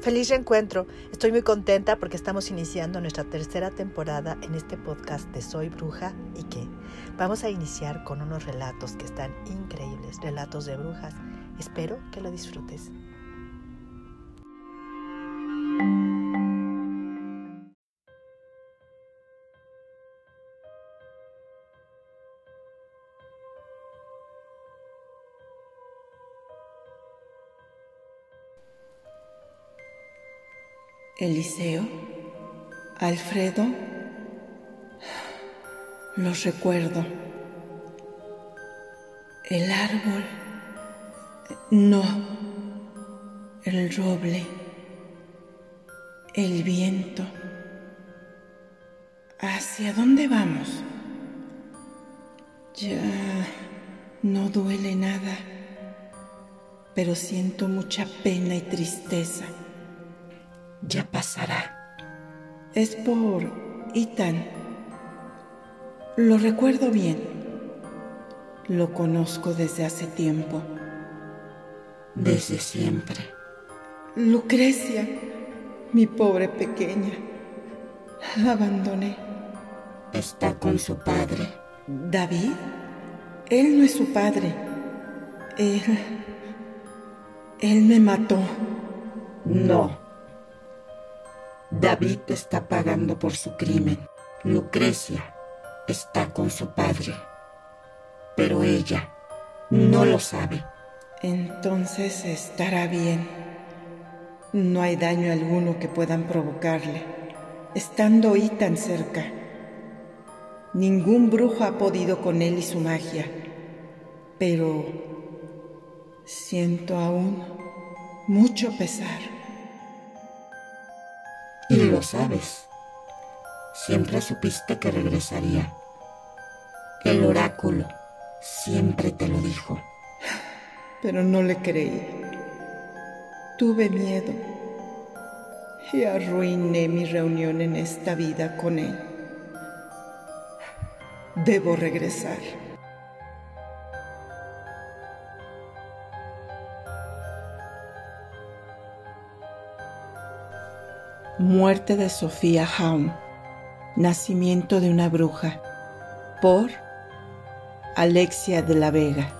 Feliz reencuentro. Estoy muy contenta porque estamos iniciando nuestra tercera temporada en este podcast de Soy Bruja y que vamos a iniciar con unos relatos que están increíbles, relatos de brujas. Espero que lo disfrutes. Eliseo, Alfredo, los recuerdo. El árbol, no, el roble, el viento. ¿Hacia dónde vamos? Ya no duele nada, pero siento mucha pena y tristeza. Ya pasará. Es por Ethan. Lo recuerdo bien. Lo conozco desde hace tiempo. Desde siempre. Lucrecia, mi pobre pequeña. La abandoné. Está con su padre. ¿David? Él no es su padre. Él... Él me mató. No. David está pagando por su crimen. Lucrecia está con su padre. Pero ella no lo sabe. Entonces estará bien. No hay daño alguno que puedan provocarle, estando ahí tan cerca. Ningún brujo ha podido con él y su magia, pero siento aún mucho pesar. Sabes. Siempre supiste que regresaría. El oráculo siempre te lo dijo. Pero no le creí. Tuve miedo y arruiné mi reunión en esta vida con él. Debo regresar. Muerte de Sofía Haun. Nacimiento de una bruja. Por Alexia de la Vega.